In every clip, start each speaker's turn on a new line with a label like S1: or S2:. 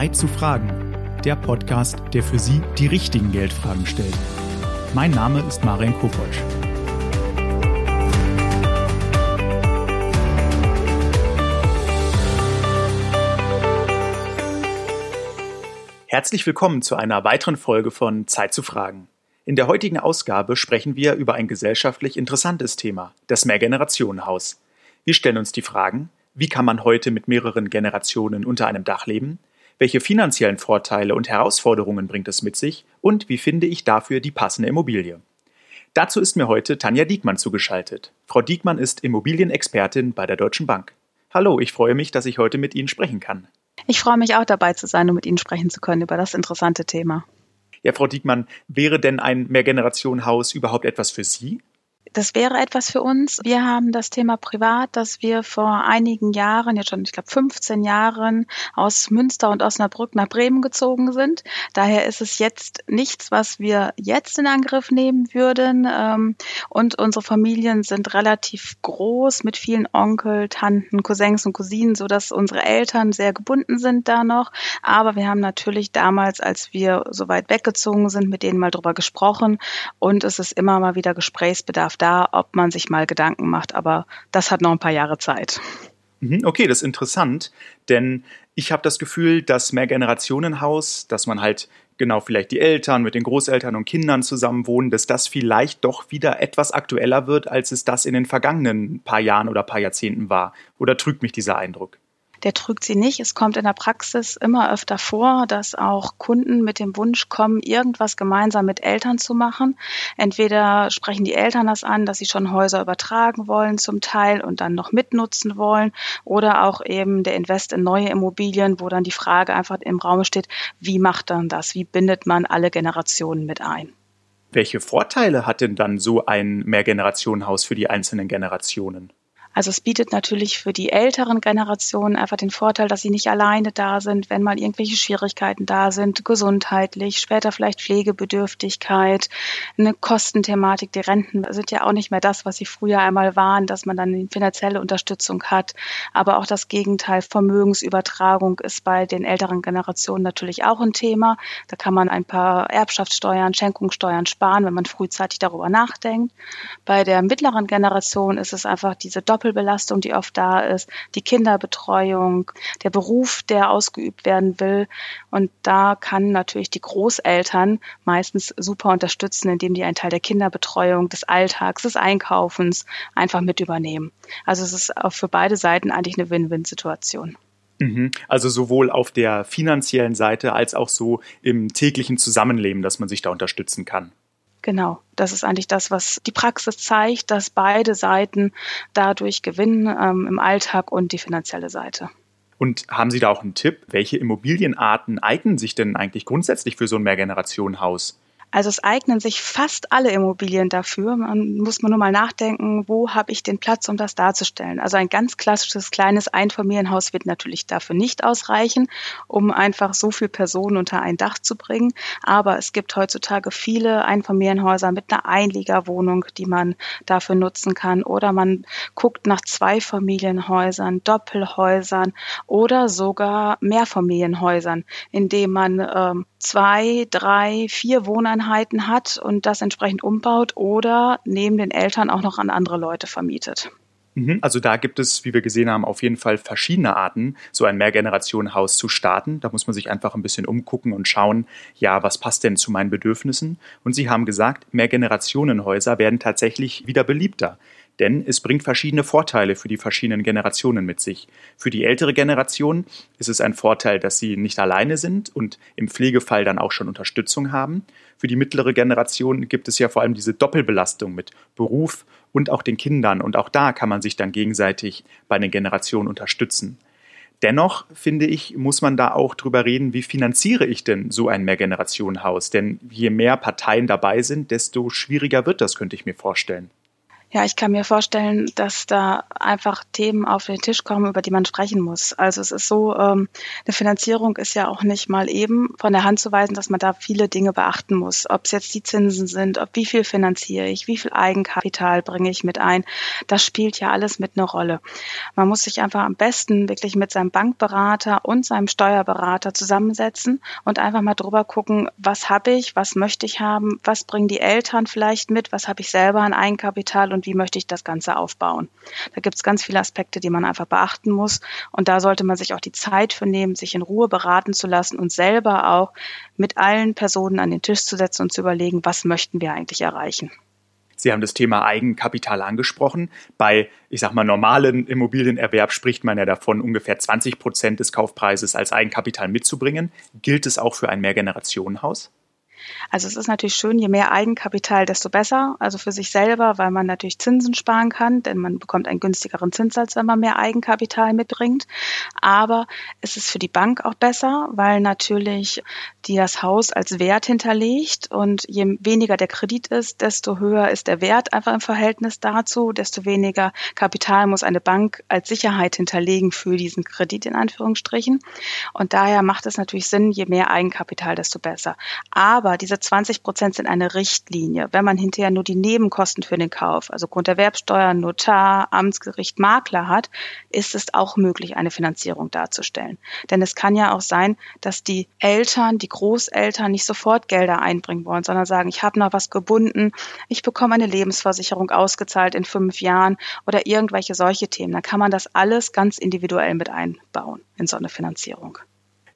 S1: Zeit zu fragen. Der Podcast, der für Sie die richtigen Geldfragen stellt. Mein Name ist Marian Kopotsch. Herzlich willkommen zu einer weiteren Folge von Zeit zu fragen. In der heutigen Ausgabe sprechen wir über ein gesellschaftlich interessantes Thema, das Mehrgenerationenhaus. Wir stellen uns die Fragen, wie kann man heute mit mehreren Generationen unter einem Dach leben? Welche finanziellen Vorteile und Herausforderungen bringt es mit sich? Und wie finde ich dafür die passende Immobilie? Dazu ist mir heute Tanja Diekmann zugeschaltet. Frau Diekmann ist Immobilienexpertin bei der Deutschen Bank. Hallo, ich freue mich, dass ich heute mit Ihnen sprechen kann.
S2: Ich freue mich auch dabei zu sein, um mit Ihnen sprechen zu können über das interessante Thema.
S1: Ja, Frau Diekmann, wäre denn ein Mehrgenerationenhaus überhaupt etwas für Sie?
S2: Das wäre etwas für uns. Wir haben das Thema privat, dass wir vor einigen Jahren, jetzt schon, ich glaube 15 Jahren, aus Münster und Osnabrück nach Bremen gezogen sind. Daher ist es jetzt nichts, was wir jetzt in Angriff nehmen würden. Ähm, und unsere Familien sind relativ groß mit vielen Onkel, Tanten, Cousins und Cousinen, so dass unsere Eltern sehr gebunden sind da noch. Aber wir haben natürlich damals, als wir so weit weggezogen sind, mit denen mal drüber gesprochen. Und es ist immer mal wieder Gesprächsbedarf da, ob man sich mal Gedanken macht. Aber das hat noch ein paar Jahre Zeit.
S1: Mhm, okay, das ist interessant, denn ich habe das Gefühl, dass Mehrgenerationenhaus, dass man halt genau vielleicht die Eltern mit den Großeltern und Kindern zusammen wohnen, dass das vielleicht doch wieder etwas aktueller wird, als es das in den vergangenen paar Jahren oder paar Jahrzehnten war. Oder trügt mich dieser Eindruck?
S2: Der trügt sie nicht. Es kommt in der Praxis immer öfter vor, dass auch Kunden mit dem Wunsch kommen, irgendwas gemeinsam mit Eltern zu machen. Entweder sprechen die Eltern das an, dass sie schon Häuser übertragen wollen zum Teil und dann noch mitnutzen wollen oder auch eben der Invest in neue Immobilien, wo dann die Frage einfach im Raum steht, wie macht dann das? Wie bindet man alle Generationen mit ein?
S1: Welche Vorteile hat denn dann so ein Mehrgenerationenhaus für die einzelnen Generationen?
S2: Also es bietet natürlich für die älteren Generationen einfach den Vorteil, dass sie nicht alleine da sind, wenn mal irgendwelche Schwierigkeiten da sind, gesundheitlich, später vielleicht Pflegebedürftigkeit, eine Kostenthematik. Die Renten sind ja auch nicht mehr das, was sie früher einmal waren, dass man dann finanzielle Unterstützung hat. Aber auch das Gegenteil, Vermögensübertragung ist bei den älteren Generationen natürlich auch ein Thema. Da kann man ein paar Erbschaftssteuern, Schenkungssteuern sparen, wenn man frühzeitig darüber nachdenkt. Bei der mittleren Generation ist es einfach diese Doppel Doppelbelastung, die oft da ist, die Kinderbetreuung, der Beruf, der ausgeübt werden will. Und da kann natürlich die Großeltern meistens super unterstützen, indem die einen Teil der Kinderbetreuung, des Alltags, des Einkaufens einfach mit übernehmen. Also es ist auch für beide Seiten eigentlich eine Win-Win-Situation.
S1: Mhm. Also sowohl auf der finanziellen Seite als auch so im täglichen Zusammenleben, dass man sich da unterstützen kann.
S2: Genau, das ist eigentlich das, was die Praxis zeigt, dass beide Seiten dadurch gewinnen ähm, im Alltag und die finanzielle Seite.
S1: Und haben Sie da auch einen Tipp? Welche Immobilienarten eignen sich denn eigentlich grundsätzlich für so ein Mehrgenerationenhaus?
S2: Also es eignen sich fast alle Immobilien dafür. Man muss man nur mal nachdenken, wo habe ich den Platz, um das darzustellen. Also ein ganz klassisches kleines Einfamilienhaus wird natürlich dafür nicht ausreichen, um einfach so viele Personen unter ein Dach zu bringen. Aber es gibt heutzutage viele Einfamilienhäuser mit einer Einliegerwohnung, die man dafür nutzen kann. Oder man guckt nach Zweifamilienhäusern, Doppelhäusern oder sogar Mehrfamilienhäusern, indem man ähm, zwei, drei, vier Wohneinheiten hat und das entsprechend umbaut oder neben den Eltern auch noch an andere Leute vermietet.
S1: Mhm. Also da gibt es, wie wir gesehen haben, auf jeden Fall verschiedene Arten, so ein Mehrgenerationenhaus zu starten. Da muss man sich einfach ein bisschen umgucken und schauen, ja, was passt denn zu meinen Bedürfnissen? Und Sie haben gesagt, Mehrgenerationenhäuser werden tatsächlich wieder beliebter denn es bringt verschiedene Vorteile für die verschiedenen Generationen mit sich. Für die ältere Generation ist es ein Vorteil, dass sie nicht alleine sind und im Pflegefall dann auch schon Unterstützung haben. Für die mittlere Generation gibt es ja vor allem diese Doppelbelastung mit Beruf und auch den Kindern und auch da kann man sich dann gegenseitig bei den Generationen unterstützen. Dennoch finde ich, muss man da auch drüber reden, wie finanziere ich denn so ein Mehrgenerationenhaus? Denn je mehr Parteien dabei sind, desto schwieriger wird das, könnte ich mir vorstellen.
S2: Ja, ich kann mir vorstellen, dass da einfach Themen auf den Tisch kommen, über die man sprechen muss. Also es ist so, ähm, eine Finanzierung ist ja auch nicht mal eben von der Hand zu weisen, dass man da viele Dinge beachten muss. Ob es jetzt die Zinsen sind, ob wie viel finanziere ich, wie viel Eigenkapital bringe ich mit ein, das spielt ja alles mit einer Rolle. Man muss sich einfach am besten wirklich mit seinem Bankberater und seinem Steuerberater zusammensetzen und einfach mal drüber gucken, was habe ich, was möchte ich haben, was bringen die Eltern vielleicht mit, was habe ich selber an Eigenkapital und wie möchte ich das Ganze aufbauen. Da gibt es ganz viele Aspekte, die man einfach beachten muss. Und da sollte man sich auch die Zeit für nehmen, sich in Ruhe beraten zu lassen und selber auch mit allen Personen an den Tisch zu setzen und zu überlegen, was möchten wir eigentlich erreichen.
S1: Sie haben das Thema Eigenkapital angesprochen. Bei, ich sag mal, normalen Immobilienerwerb spricht man ja davon, ungefähr 20 Prozent des Kaufpreises als Eigenkapital mitzubringen. Gilt es auch für ein Mehrgenerationenhaus?
S2: Also es ist natürlich schön, je mehr Eigenkapital, desto besser. Also für sich selber, weil man natürlich Zinsen sparen kann, denn man bekommt einen günstigeren Zinssatz, wenn man mehr Eigenkapital mitbringt. Aber es ist für die Bank auch besser, weil natürlich die das Haus als Wert hinterlegt und je weniger der Kredit ist, desto höher ist der Wert einfach im Verhältnis dazu, desto weniger Kapital muss eine Bank als Sicherheit hinterlegen für diesen Kredit in Anführungsstrichen. Und daher macht es natürlich Sinn, je mehr Eigenkapital, desto besser. Aber diese 20 Prozent sind eine Richtlinie. Wenn man hinterher nur die Nebenkosten für den Kauf, also Grunderwerbsteuer, Notar, Amtsgericht, Makler hat, ist es auch möglich, eine Finanzierung darzustellen. Denn es kann ja auch sein, dass die Eltern, die Großeltern nicht sofort Gelder einbringen wollen, sondern sagen, ich habe noch was gebunden, ich bekomme eine Lebensversicherung ausgezahlt in fünf Jahren oder irgendwelche solche Themen. Dann kann man das alles ganz individuell mit einbauen in so eine Finanzierung.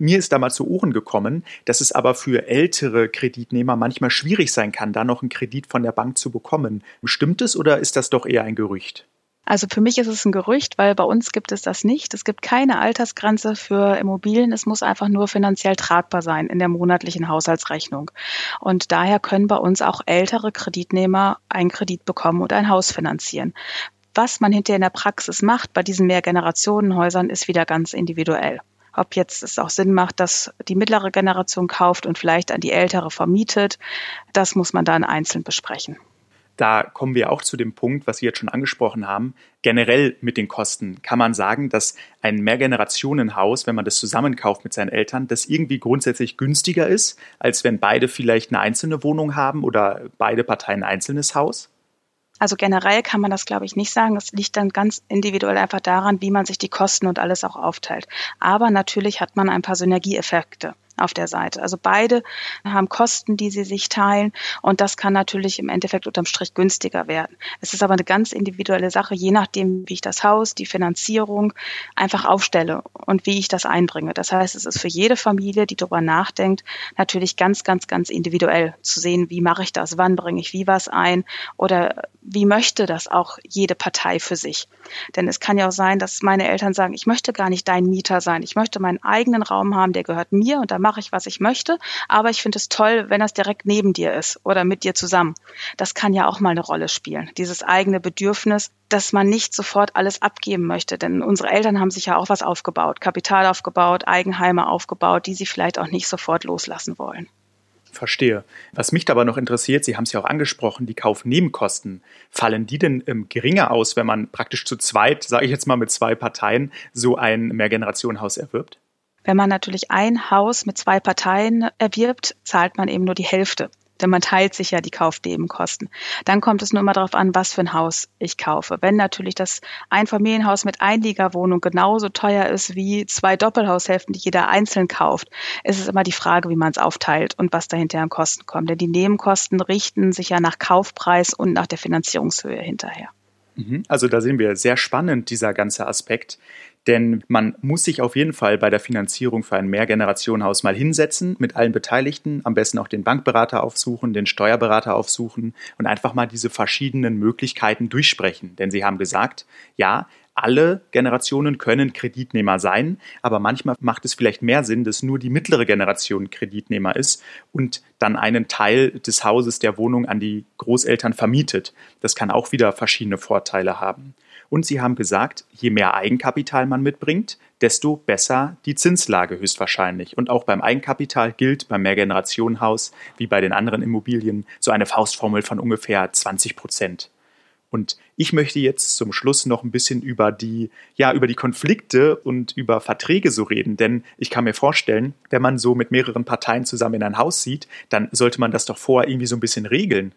S1: Mir ist damals zu Ohren gekommen, dass es aber für ältere Kreditnehmer manchmal schwierig sein kann, da noch einen Kredit von der Bank zu bekommen. Stimmt es oder ist das doch eher ein Gerücht?
S2: Also für mich ist es ein Gerücht, weil bei uns gibt es das nicht. Es gibt keine Altersgrenze für Immobilien. Es muss einfach nur finanziell tragbar sein in der monatlichen Haushaltsrechnung. Und daher können bei uns auch ältere Kreditnehmer einen Kredit bekommen und ein Haus finanzieren. Was man hinterher in der Praxis macht bei diesen Mehrgenerationenhäusern ist wieder ganz individuell ob jetzt es auch Sinn macht, dass die mittlere Generation kauft und vielleicht an die ältere vermietet. Das muss man dann einzeln besprechen.
S1: Da kommen wir auch zu dem Punkt, was Sie jetzt schon angesprochen haben. Generell mit den Kosten kann man sagen, dass ein Mehrgenerationenhaus, wenn man das zusammenkauft mit seinen Eltern, das irgendwie grundsätzlich günstiger ist, als wenn beide vielleicht eine einzelne Wohnung haben oder beide Parteien ein einzelnes Haus?
S2: Also generell kann man das, glaube ich, nicht sagen. Das liegt dann ganz individuell einfach daran, wie man sich die Kosten und alles auch aufteilt. Aber natürlich hat man ein paar Synergieeffekte auf der Seite. Also beide haben Kosten, die sie sich teilen und das kann natürlich im Endeffekt unterm Strich günstiger werden. Es ist aber eine ganz individuelle Sache, je nachdem, wie ich das Haus, die Finanzierung einfach aufstelle und wie ich das einbringe. Das heißt, es ist für jede Familie, die darüber nachdenkt, natürlich ganz, ganz, ganz individuell zu sehen, wie mache ich das, wann bringe ich wie was ein oder wie möchte das auch jede Partei für sich. Denn es kann ja auch sein, dass meine Eltern sagen, ich möchte gar nicht dein Mieter sein, ich möchte meinen eigenen Raum haben, der gehört mir und da mache ich, was ich möchte, aber ich finde es toll, wenn das direkt neben dir ist oder mit dir zusammen. Das kann ja auch mal eine Rolle spielen. Dieses eigene Bedürfnis, dass man nicht sofort alles abgeben möchte. Denn unsere Eltern haben sich ja auch was aufgebaut, Kapital aufgebaut, Eigenheime aufgebaut, die sie vielleicht auch nicht sofort loslassen wollen.
S1: Verstehe. Was mich aber noch interessiert, Sie haben es ja auch angesprochen, die Kaufnebenkosten. Fallen die denn ähm, geringer aus, wenn man praktisch zu zweit, sage ich jetzt mal mit zwei Parteien, so ein Mehrgenerationenhaus erwirbt?
S2: Wenn man natürlich ein Haus mit zwei Parteien erwirbt, zahlt man eben nur die Hälfte. Denn man teilt sich ja die Kaufnebenkosten. Dann kommt es nur immer darauf an, was für ein Haus ich kaufe. Wenn natürlich das Einfamilienhaus mit Einliegerwohnung genauso teuer ist wie zwei Doppelhaushälften, die jeder einzeln kauft, ist es immer die Frage, wie man es aufteilt und was dahinter an Kosten kommt. Denn die Nebenkosten richten sich ja nach Kaufpreis und nach der Finanzierungshöhe hinterher.
S1: Mhm. Also da sehen wir sehr spannend, dieser ganze Aspekt. Denn man muss sich auf jeden Fall bei der Finanzierung für ein Mehrgenerationenhaus mal hinsetzen mit allen Beteiligten, am besten auch den Bankberater aufsuchen, den Steuerberater aufsuchen und einfach mal diese verschiedenen Möglichkeiten durchsprechen. Denn sie haben gesagt, ja, alle Generationen können Kreditnehmer sein, aber manchmal macht es vielleicht mehr Sinn, dass nur die mittlere Generation Kreditnehmer ist und dann einen Teil des Hauses der Wohnung an die Großeltern vermietet. Das kann auch wieder verschiedene Vorteile haben. Und sie haben gesagt, je mehr Eigenkapital man mitbringt, desto besser die Zinslage höchstwahrscheinlich. Und auch beim Eigenkapital gilt beim Mehrgenerationenhaus wie bei den anderen Immobilien so eine Faustformel von ungefähr 20 Prozent. Und ich möchte jetzt zum Schluss noch ein bisschen über die, ja, über die Konflikte und über Verträge so reden, denn ich kann mir vorstellen, wenn man so mit mehreren Parteien zusammen in ein Haus zieht, dann sollte man das doch vorher irgendwie so ein bisschen regeln.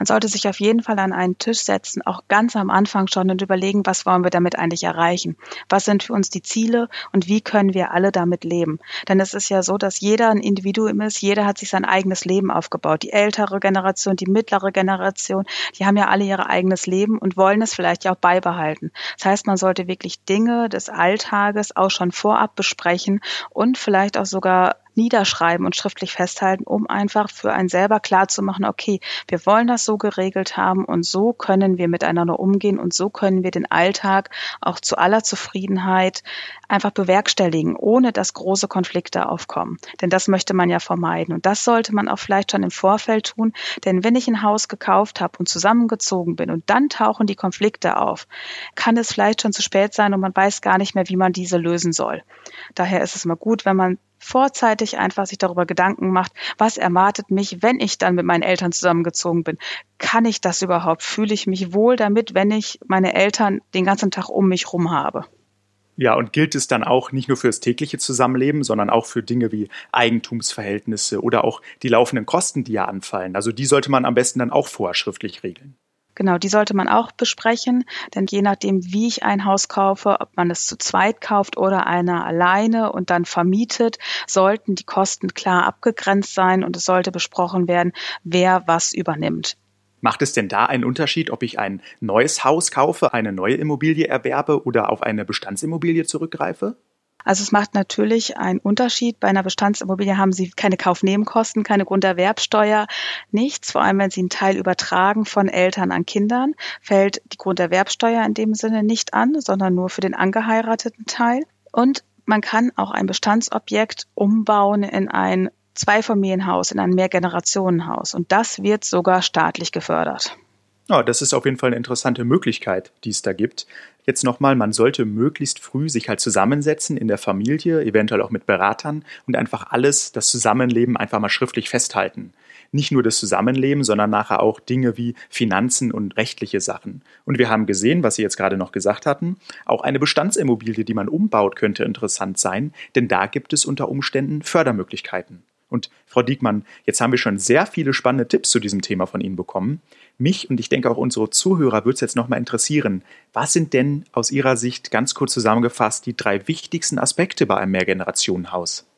S2: Man sollte sich auf jeden Fall an einen Tisch setzen, auch ganz am Anfang schon und überlegen, was wollen wir damit eigentlich erreichen? Was sind für uns die Ziele und wie können wir alle damit leben? Denn es ist ja so, dass jeder ein Individuum ist, jeder hat sich sein eigenes Leben aufgebaut. Die ältere Generation, die mittlere Generation, die haben ja alle ihr eigenes Leben und wollen es vielleicht ja auch beibehalten. Das heißt, man sollte wirklich Dinge des Alltages auch schon vorab besprechen und vielleicht auch sogar niederschreiben und schriftlich festhalten, um einfach für einen selber klarzumachen, okay, wir wollen das so geregelt haben und so können wir miteinander umgehen und so können wir den Alltag auch zu aller Zufriedenheit einfach bewerkstelligen, ohne dass große Konflikte aufkommen. Denn das möchte man ja vermeiden. Und das sollte man auch vielleicht schon im Vorfeld tun. Denn wenn ich ein Haus gekauft habe und zusammengezogen bin und dann tauchen die Konflikte auf, kann es vielleicht schon zu spät sein und man weiß gar nicht mehr, wie man diese lösen soll. Daher ist es mal gut, wenn man vorzeitig einfach sich darüber Gedanken macht, was erwartet mich, wenn ich dann mit meinen Eltern zusammengezogen bin. Kann ich das überhaupt? Fühle ich mich wohl damit, wenn ich meine Eltern den ganzen Tag um mich rum habe?
S1: Ja, und gilt es dann auch nicht nur für das tägliche Zusammenleben, sondern auch für Dinge wie Eigentumsverhältnisse oder auch die laufenden Kosten, die ja anfallen. Also die sollte man am besten dann auch vorher schriftlich regeln.
S2: Genau, die sollte man auch besprechen, denn je nachdem, wie ich ein Haus kaufe, ob man es zu zweit kauft oder einer alleine und dann vermietet, sollten die Kosten klar abgegrenzt sein und es sollte besprochen werden, wer was übernimmt.
S1: Macht es denn da einen Unterschied, ob ich ein neues Haus kaufe, eine neue Immobilie erwerbe oder auf eine Bestandsimmobilie zurückgreife?
S2: Also es macht natürlich einen Unterschied. Bei einer Bestandsimmobilie haben Sie keine Kaufnebenkosten, keine Grunderwerbsteuer, nichts. Vor allem, wenn Sie einen Teil übertragen von Eltern an Kindern, fällt die Grunderwerbsteuer in dem Sinne nicht an, sondern nur für den angeheirateten Teil. Und man kann auch ein Bestandsobjekt umbauen in ein Zweifamilienhaus, in ein Mehrgenerationenhaus. Und das wird sogar staatlich gefördert.
S1: Ja, das ist auf jeden Fall eine interessante Möglichkeit, die es da gibt. Jetzt nochmal, man sollte möglichst früh sich halt zusammensetzen in der Familie, eventuell auch mit Beratern und einfach alles, das Zusammenleben einfach mal schriftlich festhalten. Nicht nur das Zusammenleben, sondern nachher auch Dinge wie Finanzen und rechtliche Sachen. Und wir haben gesehen, was Sie jetzt gerade noch gesagt hatten, auch eine Bestandsimmobilie, die man umbaut, könnte interessant sein, denn da gibt es unter Umständen Fördermöglichkeiten. Und Frau Diekmann, jetzt haben wir schon sehr viele spannende Tipps zu diesem Thema von Ihnen bekommen. Mich und ich denke auch unsere Zuhörer würde es jetzt nochmal interessieren. Was sind denn aus Ihrer Sicht ganz kurz zusammengefasst die drei wichtigsten Aspekte bei einem Mehrgenerationenhaus?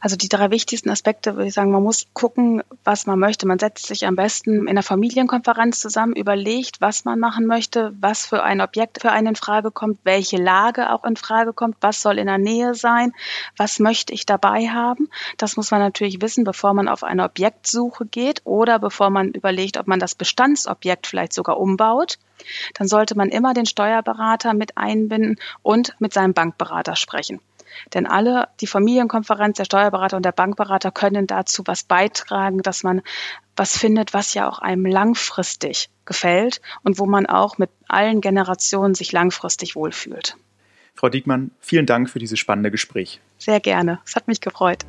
S2: Also die drei wichtigsten Aspekte würde ich sagen, man muss gucken, was man möchte. Man setzt sich am besten in einer Familienkonferenz zusammen, überlegt, was man machen möchte, was für ein Objekt für einen in Frage kommt, welche Lage auch in Frage kommt, was soll in der Nähe sein, was möchte ich dabei haben. Das muss man natürlich wissen, bevor man auf eine Objektsuche geht oder bevor man überlegt, ob man das Bestandsobjekt vielleicht sogar umbaut. Dann sollte man immer den Steuerberater mit einbinden und mit seinem Bankberater sprechen. Denn alle, die Familienkonferenz, der Steuerberater und der Bankberater können dazu was beitragen, dass man was findet, was ja auch einem langfristig gefällt und wo man auch mit allen Generationen sich langfristig wohlfühlt.
S1: Frau Diekmann, vielen Dank für dieses spannende Gespräch.
S2: Sehr gerne. Es hat mich gefreut.